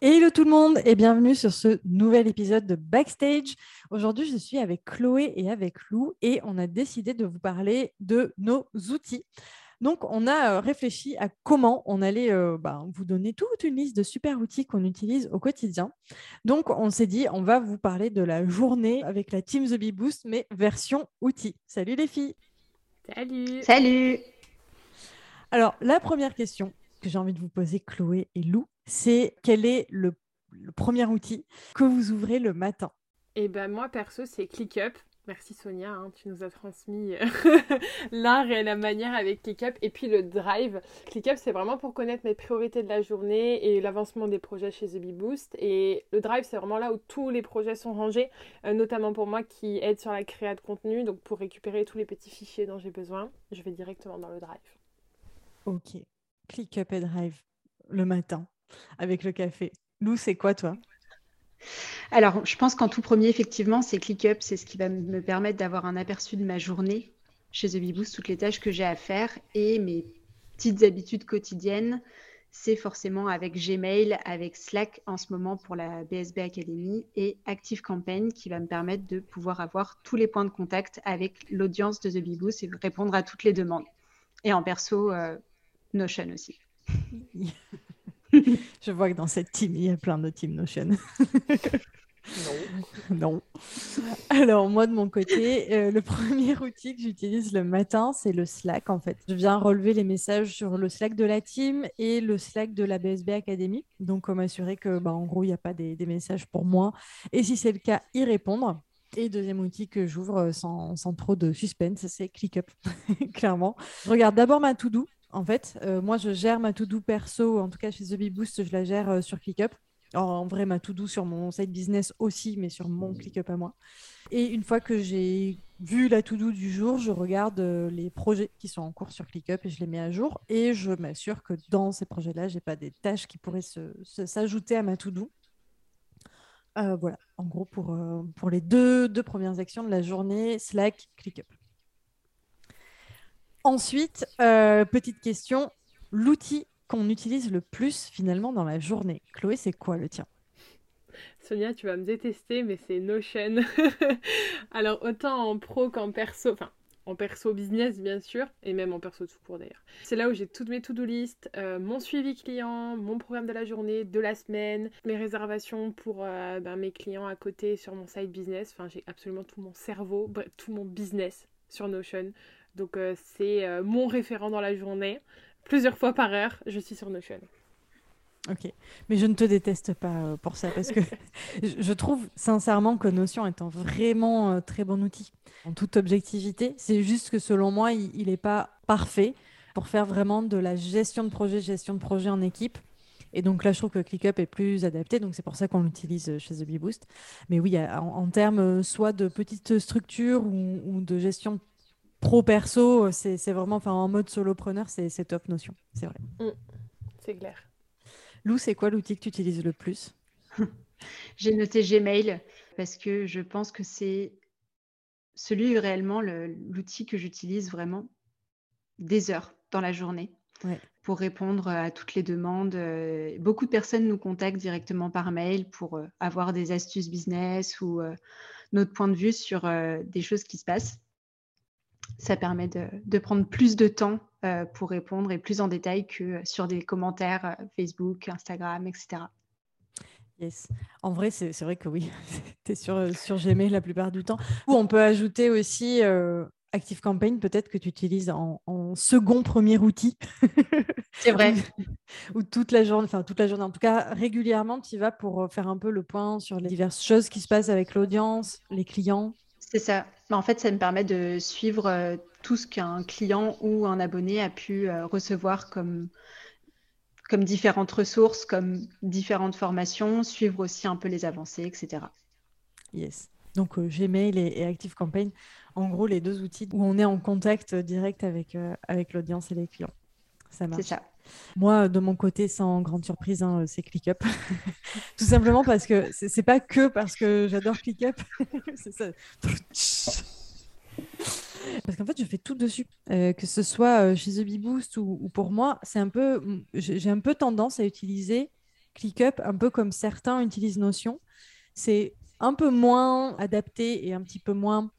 Hello tout le monde et bienvenue sur ce nouvel épisode de Backstage. Aujourd'hui, je suis avec Chloé et avec Lou et on a décidé de vous parler de nos outils. Donc, on a euh, réfléchi à comment on allait euh, bah, vous donner toute une liste de super outils qu'on utilise au quotidien. Donc, on s'est dit, on va vous parler de la journée avec la Team The Bee Boost, mais version outils. Salut les filles Salut Salut Alors, la première question que j'ai envie de vous poser, Chloé et Lou, c'est quel est le, premier outil que vous ouvrez le matin Eh ben moi perso c'est ClickUp. Merci Sonia, hein, tu nous as transmis euh, l'art et la manière avec ClickUp. Et puis le Drive. ClickUp, c'est vraiment pour connaître mes priorités de la journée et l'avancement des projets chez The Bee Boost. Et le Drive, c'est vraiment là où tous les projets sont rangés, euh, notamment pour moi qui aide sur la création de contenu. Donc pour récupérer tous les petits fichiers dont j'ai besoin, je vais directement dans le Drive. Ok. ClickUp et Drive le matin avec le café. Lou, c'est quoi toi? Alors, je pense qu'en tout premier, effectivement, c'est ClickUp. C'est ce qui va me permettre d'avoir un aperçu de ma journée chez The Beboost, toutes les tâches que j'ai à faire et mes petites habitudes quotidiennes. C'est forcément avec Gmail, avec Slack en ce moment pour la BSB Academy et ActiveCampaign qui va me permettre de pouvoir avoir tous les points de contact avec l'audience de The Beboost et répondre à toutes les demandes. Et en perso, euh, Notion aussi. Je vois que dans cette team, il y a plein de Team Notion. non. non. Alors, moi, de mon côté, euh, le premier outil que j'utilise le matin, c'est le Slack, en fait. Je viens relever les messages sur le Slack de la team et le Slack de la BSB Academy. Donc, m'assurer que, bah, en gros, il n'y a pas des, messages pour moi. Et si c'est le cas, y répondre. Et deuxième outil que j'ouvre euh, sans, sans, trop de suspense, c'est ClickUp, clairement. Je regarde d'abord ma to-do en fait. Euh, moi, je gère ma to-do perso, en tout cas chez The Bee Boost, je la gère euh, sur ClickUp. en vrai, ma to-do sur mon site business aussi, mais sur mon ClickUp à moi. Et une fois que j'ai vu la to-do du jour, je regarde euh, les projets qui sont en cours sur ClickUp et je les mets à jour. Et je m'assure que dans ces projets-là, je n'ai pas des tâches qui pourraient s'ajouter à ma to-do. voilà, en gros, pour, pour les deux, deux premières actions de la journée, Slack, ClickUp. Ensuite, euh, petite question, l'outil qu'on utilise le plus finalement dans la journée. Chloé, c'est quoi le tien? Sonia, tu vas me détester, mais c'est Notion. Alors, autant en pro qu'en perso, enfin, en perso business bien sûr, et même en perso tout court d'ailleurs. C'est là où j'ai toutes mes to-do list, euh, mon suivi client, mon programme de la journée, de la semaine, mes réservations pour euh, ben, mes clients à côté sur mon site business. Enfin, j'ai absolument tout mon cerveau, tout mon business sur Notion. Donc euh, c'est euh, mon référent dans la journée. Plusieurs fois par heure, je suis sur Notion. Ok, mais je ne te déteste pas euh, pour ça parce que je trouve sincèrement que Notion est un vraiment très bon outil en toute objectivité. C'est juste que selon moi, il n'est pas parfait pour faire vraiment de la gestion de projet, gestion de projet en équipe. Et donc là, je trouve que ClickUp est plus adapté. Donc c'est pour ça qu'on l'utilise chez The Bee Boost. Mais oui, en, termes soit de petites structures ou, ou de gestion pro perso, euh, c'est vraiment, enfin en mode solopreneur, c'est top notion, c'est vrai. Mm. c'est clair. Lou, c'est quoi l'outil que tu utilises le plus? J'ai noté Gmail parce que je pense que c'est celui réellement l'outil que j'utilise vraiment des heures dans la journée pour répondre à toutes les demandes. Euh, beaucoup de personnes nous contactent directement par mail pour euh, avoir des astuces business ou notre point de vue sur des choses qui se passent ça permet de, prendre plus de temps euh, pour répondre et plus en détail que sur des commentaires euh, Facebook, Instagram, etc. Yes. En vrai, c'est vrai que oui, tu es sur, sur Gmail la plupart du temps. Ou on peut ajouter aussi Active Campaign, peut-être que tu utilises en, second premier outil. C'est vrai. Ou toute la journée, enfin toute la journée, en tout cas régulièrement, tu y vas pour euh, faire un peu le point sur les diverses choses qui se passent avec l'audience, les clients. C'est ça. En fait, ça me permet de suivre euh, tout ce qu'un client ou un abonné a pu euh, recevoir comme, comme différentes ressources, comme différentes formations, suivre aussi un peu les avancées, etc. Yes. Donc Gmail et, et Active Campaign, en gros les deux outils où on est en contact direct avec, euh, avec l'audience et les clients. Ça marche. C'est ça. Moi, de mon côté, sans grande surprise, hein, c'est ClickUp. Tout simplement parce que c'est pas que parce que j'adore ClickUp. ça. Parce qu'en fait, je fais tout dessus. Euh, que ce soit euh, chez The Boost ou, ou, pour moi, c'est un peu. J'ai un peu tendance à utiliser ClickUp un peu comme certains utilisent Notion. C'est un peu moins adapté et un petit peu moins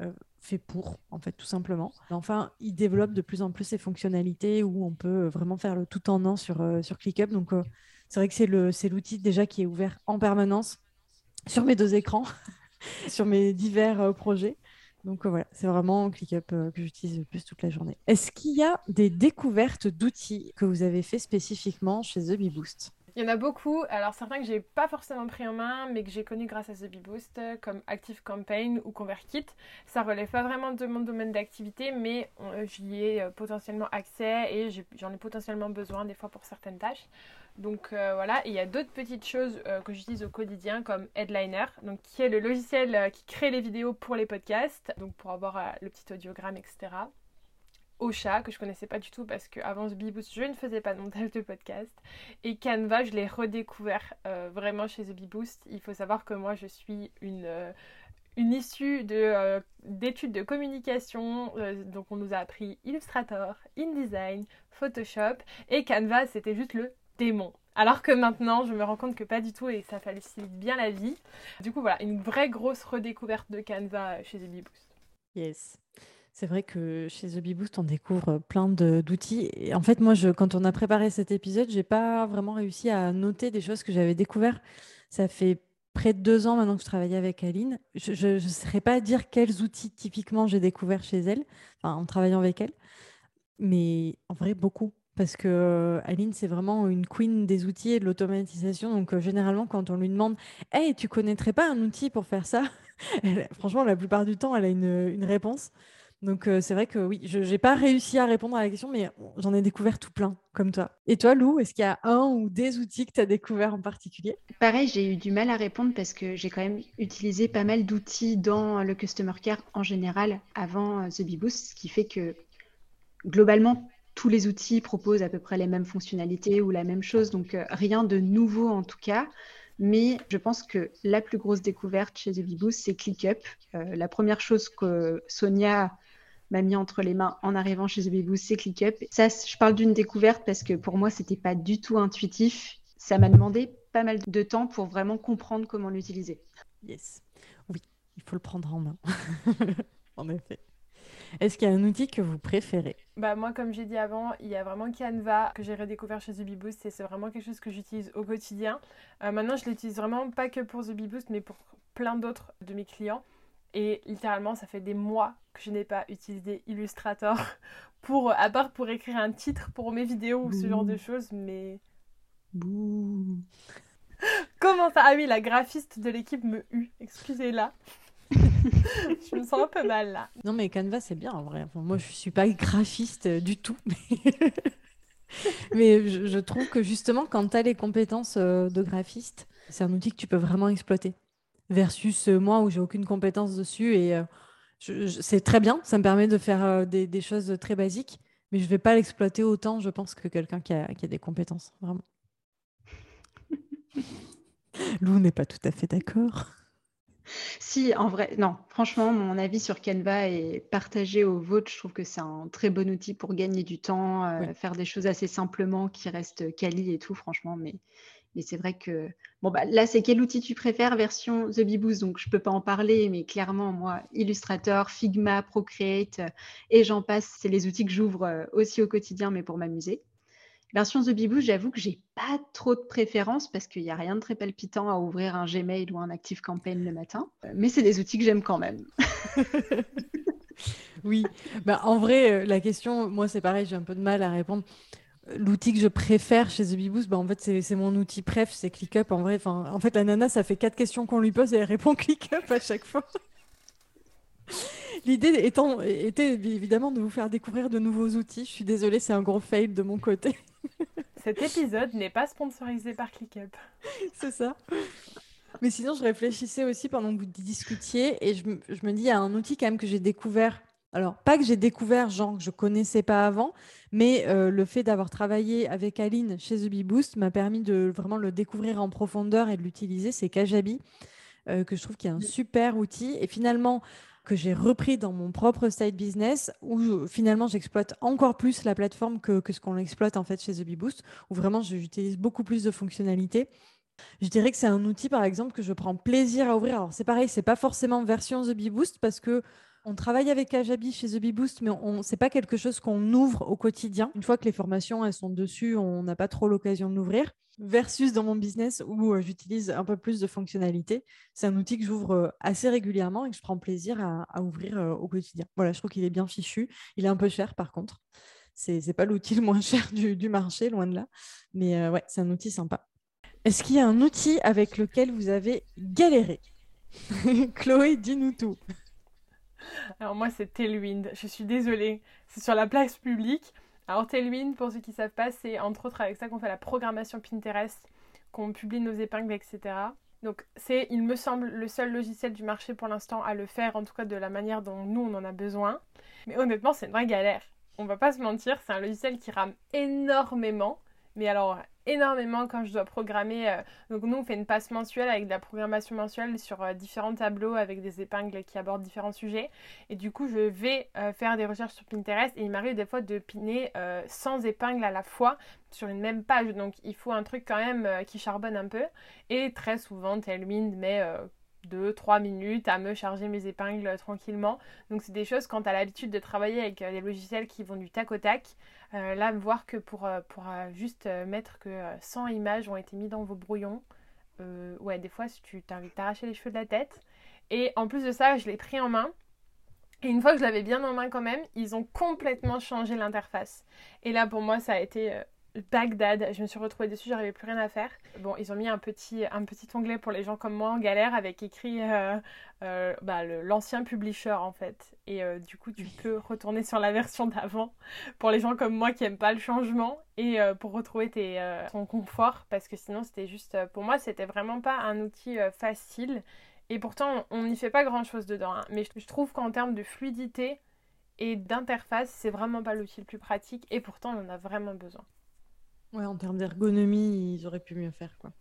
euh, fait pour, en fait, tout simplement. Enfin, il développe de plus en plus ses fonctionnalités où on peut vraiment faire le tout en un sur, euh, sur ClickUp. Donc, euh, c'est vrai que c'est l'outil déjà qui est ouvert en permanence sur mes deux écrans, sur mes divers projets. Donc voilà, c'est vraiment ClickUp que j'utilise le plus toute la journée. Est-ce qu'il y a des découvertes d'outils que vous avez fait spécifiquement chez The Boost? Il y en a beaucoup. Alors certains que j'ai pas forcément pris en main, mais que j'ai connus grâce à The Boost, comme Active Campaign ou ConvertKit. Ça relève pas vraiment de mon domaine d'activité, mais euh, j'y ai euh, potentiellement accès et j'en ai, potentiellement besoin des fois pour certaines tâches. Donc euh, voilà, il y a d'autres petites choses que j'utilise au quotidien comme Headliner, qui est le logiciel qui crée les vidéos pour les podcasts, donc pour avoir le petit audiogramme, etc. Ocha, que je connaissais pas du tout parce qu'avant ce Beboost, je ne faisais pas de montage de podcast. Et Canva, je l'ai redécouvert euh, vraiment chez The Beboost. Il faut savoir que moi, je suis une, euh, issue euh, d'études de, communication. donc, on nous a appris Illustrator, InDesign, Photoshop. Et Canva, c'était juste le démon. Alors que maintenant, je me rends compte que pas du tout et ça facilite bien la vie. Du coup, voilà, une vraie grosse redécouverte de Canva chez The Beboost. Yes. C'est vrai que chez The Boost, on découvre plein d'outils. En fait, moi, quand on a préparé cet épisode, j'ai pas vraiment réussi à noter des choses que j'avais découvertes. Ça fait près de deux ans maintenant que je travaille avec Aline. Je ne saurais pas dire quels outils typiquement j'ai découvert chez elle, en travaillant avec elle, mais en vrai, beaucoup. Parce que euh, Aline, c'est vraiment une queen des outils et de l'automatisation. Donc, euh, généralement, quand on lui demande Hey, tu connaîtrais pas un outil pour faire ça? Franchement, la plupart du temps, elle a une, une réponse. Donc euh, c'est vrai que oui, je n'ai pas réussi à répondre à la question, mais j'en ai découvert tout plein, comme toi. Et toi, Lou, est-ce qu'il y a un ou des outils que tu as découvert en particulier? Pareil, j'ai eu du mal à répondre parce que j'ai quand même utilisé pas mal d'outils dans le Customer Care en général avant euh, The ce qui fait que globalement, tous les outils proposent à peu près les mêmes fonctionnalités ou la même chose, donc euh, rien de nouveau en tout cas. Mais je pense que la plus grosse découverte chez The c'est ClickUp. la première chose que Sonia m'a mis entre les mains en arrivant chez The c'est ClickUp. Ça, je parle d'une découverte parce que pour moi, c'était pas du tout intuitif. Ça m'a demandé pas mal de temps pour vraiment comprendre comment l'utiliser. Yes. Oui, il faut le prendre en main. en effet. Est-ce qu'il y a un outil que vous préférez? Bah moi, comme j'ai dit avant, il y a vraiment Canva que j'ai redécouvert chez The Boost et c'est vraiment quelque chose que j'utilise au quotidien. Euh, maintenant, je l'utilise vraiment pas que pour The Boost, mais pour plein d'autres de mes clients. Et littéralement, ça fait des mois que je n'ai pas utilisé Illustrator pour, à part pour écrire un titre pour mes vidéos ou ce genre de choses, mais. Comment ça? Ah oui, la graphiste de l'équipe me hue. Excusez-la. je me sens un peu mal là. Non, mais Canva, c'est bien en vrai. moi, je suis pas graphiste euh, du tout. mais je, je, trouve que justement, quand tu as les compétences euh, de graphiste, c'est un outil que tu peux vraiment exploiter versus euh, moi où j'ai aucune compétence dessus et euh, c'est très bien, ça me permet de faire euh, des, choses très basiques, mais je vais pas l'exploiter autant, je pense, que quelqu'un qui a, qui a, des compétences, vraiment. Lou n'est pas tout à fait d'accord. Si, en vrai, non, franchement, mon avis sur Canva est partagé au vôtre. Je trouve que c'est un très bon outil pour gagner du temps, faire des choses assez simplement qui restent quali et tout, franchement, mais mais c'est vrai que, bon, bah, là, c'est quel outil tu préfères, version The Beboost Donc, je ne peux pas en parler, mais clairement, moi, Illustrator, Figma, Procreate, euh, et j'en passe, c'est les outils que j'ouvre euh, aussi au quotidien, mais pour m'amuser. Version The Beboost, j'avoue que j'ai pas trop de préférence parce qu'il n'y a rien de très palpitant à ouvrir un Gmail ou un Active Campaign le matin. Mais c'est des outils que j'aime quand même. oui, bah, en vrai, euh, la question, moi c'est pareil, j'ai un peu de mal à répondre. L'outil que je préfère chez The Beboost, bah, en fait, c'est mon outil préf, c'est ClickUp. En vrai, en fait, la nana, ça fait quatre questions qu'on lui pose et elle répond ClickUp à chaque fois. L'idée étant était évidemment de vous faire découvrir de nouveaux outils. Je suis désolée, c'est un gros fail de mon côté. Cet épisode n'est pas sponsorisé par ClickUp. c'est ça. Mais sinon, je réfléchissais aussi pendant que vous discutiez et je, me dis, il y a un outil quand même que j'ai découvert. Alors, pas que j'ai découvert, genre que je connaissais pas avant, mais euh, le fait d'avoir travaillé avec Aline chez The Bee Boost m'a permis de vraiment le découvrir en profondeur et de l'utiliser. C'est Kajabi, euh, que je trouve qu'il est un super outil. Et finalement, que j'ai repris dans mon propre side business où finalement j'exploite encore plus la plateforme que, ce qu'on exploite en fait chez The Bee Boost, où vraiment j'utilise beaucoup plus de fonctionnalités. Je dirais que c'est un outil par exemple que je prends plaisir à ouvrir. Alors c'est pareil, c'est pas forcément version The Bee Boost parce que on travaille avec Kajabi chez The Bee Boost, mais on c'est pas quelque chose qu'on ouvre au quotidien. Une fois que les formations sont dessus, on n'a pas trop l'occasion de l'ouvrir versus dans mon business où euh, j'utilise un peu plus de fonctionnalités. C'est un outil que j'ouvre euh, assez régulièrement et que je prends plaisir à, ouvrir euh, au quotidien. Voilà, je trouve qu'il est bien fichu. Il est un peu cher par contre. C'est n'est pas l'outil le moins cher du, marché, loin de là. Mais ouais, c'est un outil sympa. Est-ce qu'il y a un outil avec lequel vous avez galéré? Chloé, dis-nous tout. Alors moi, c'est Tailwind. Je suis désolée. C'est sur la place publique. Alors Tailwind, pour ceux qui ne savent pas, c'est entre autres avec ça qu'on fait la programmation Pinterest, qu'on publie nos épingles, etc. Donc c'est, il me semble, le seul logiciel du marché pour l'instant à le faire, en tout cas de la manière dont nous on en a besoin. Mais honnêtement, c'est une vraie galère. On va pas se mentir, c'est un logiciel qui rame énormément. Mais alors énormément quand je dois programmer. Euh, donc nous, on fait une passe mensuelle avec de la programmation mensuelle sur euh, différents tableaux avec des épingles qui abordent différents sujets. Et du coup, je vais euh, faire des recherches sur Pinterest et il m'arrive des fois de piner 100 épingles à la fois sur une même page. Donc il faut un truc quand même qui charbonne un peu. Et très souvent, Tailwind met 2-3 minutes à me charger mes épingles tranquillement. Donc c'est des choses quand tu as l'habitude de travailler avec des logiciels qui vont du tac au tac. Euh, là, voir que pour, euh, euh, juste mettre que 100 images ont été mises dans vos brouillons, ouais, des fois, tu envie de t'arracher les cheveux de la tête. Et en plus de ça, je l'ai pris en main. Et une fois que je l'avais bien en main quand même, ils ont complètement changé l'interface. Et là, pour moi, ça a été Bagdad. Je me suis retrouvée dessus, j'arrivais plus rien à faire. Bon, ils ont mis un petit, un petit onglet pour les gens comme moi en galère avec écrit euh, euh, bah, l'ancien publisher en fait. Et euh, du coup, tu peux retourner sur la version d'avant pour les gens comme moi qui aiment pas le changement et pour retrouver tes, ton confort parce que sinon, c'était juste. pour moi, c'était vraiment pas un outil facile. Et pourtant, on n'y fait pas grand chose dedans. Hein. Mais je trouve qu'en termes de fluidité et d'interface, c'est vraiment pas l'outil le plus pratique et pourtant, on en a vraiment besoin. Ouais, en termes d'ergonomie, ils auraient pu mieux faire. Quoi.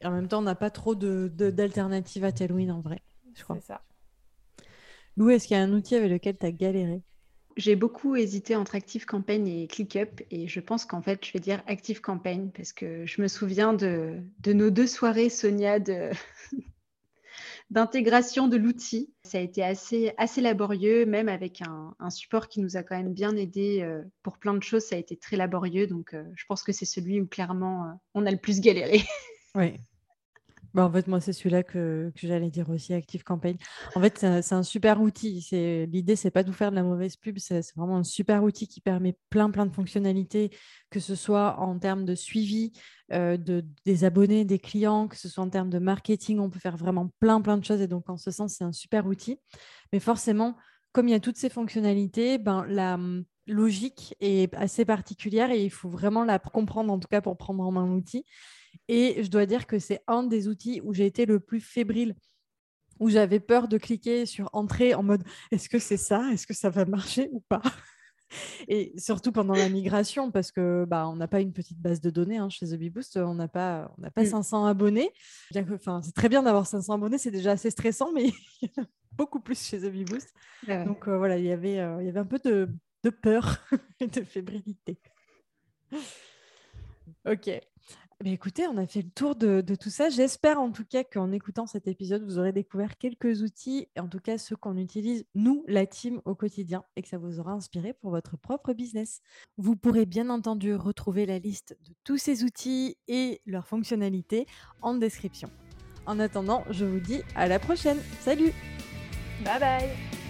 Et en même temps, on n'a pas trop d'alternatives de, à Tailwind en vrai, je crois. C'est ça. Lou, est-ce qu'il y a un outil avec lequel tu as galéré? J'ai beaucoup hésité entre Active Campaign et ClickUp et je pense qu'en fait, je vais dire Active Campaign parce que je me souviens de, de nos deux soirées, Sonia, de, d'intégration de l'outil. Ça a été assez, assez laborieux, même avec un, support qui nous a quand même bien aidé euh, pour plein de choses. Ça a été très laborieux, donc euh, je pense que c'est celui où clairement euh, on a le plus galéré. Bah, en fait, moi, c'est celui-là que, j'allais dire aussi, Active Campaign. En fait, c'est un, super outil. L'idée, c'est pas de vous faire de la mauvaise pub. C'est, vraiment un super outil qui permet plein, plein de fonctionnalités, que ce soit en termes de suivi euh, de, des abonnés, des clients, que ce soit en termes de marketing. On peut faire vraiment plein, plein de choses. Et donc, en ce sens, c'est un super outil. Mais forcément, comme il y a toutes ces fonctionnalités, ben, la logique est assez particulière et il faut vraiment la comprendre, en tout cas, pour prendre en main l'outil. Et je dois dire que c'est un des outils où j'ai été le plus fébrile, où j'avais peur de cliquer sur entrée en mode est-ce que c'est ça? Est-ce que ça va marcher ou pas? Et surtout pendant la migration, parce que bah, on n'a pas une petite base de données hein, chez The Boost, on n'a pas, on pas 500 mm. abonnés. c'est très bien d'avoir 500 abonnés, c'est déjà assez stressant, mais beaucoup plus chez The Boost. Donc euh, voilà, il y avait, euh, il y avait un peu de, de peur et de fébrilité. ok. Mais écoutez, on a fait le tour de, tout ça. J'espère en tout cas qu'en écoutant cet épisode, vous aurez découvert quelques outils, en tout cas ceux qu'on utilise, nous, la team, au quotidien, et que ça vous aura inspiré pour votre propre business. Vous pourrez bien entendu retrouver la liste de tous ces outils et leurs fonctionnalités en description. En attendant, je vous dis à la prochaine. Salut Bye bye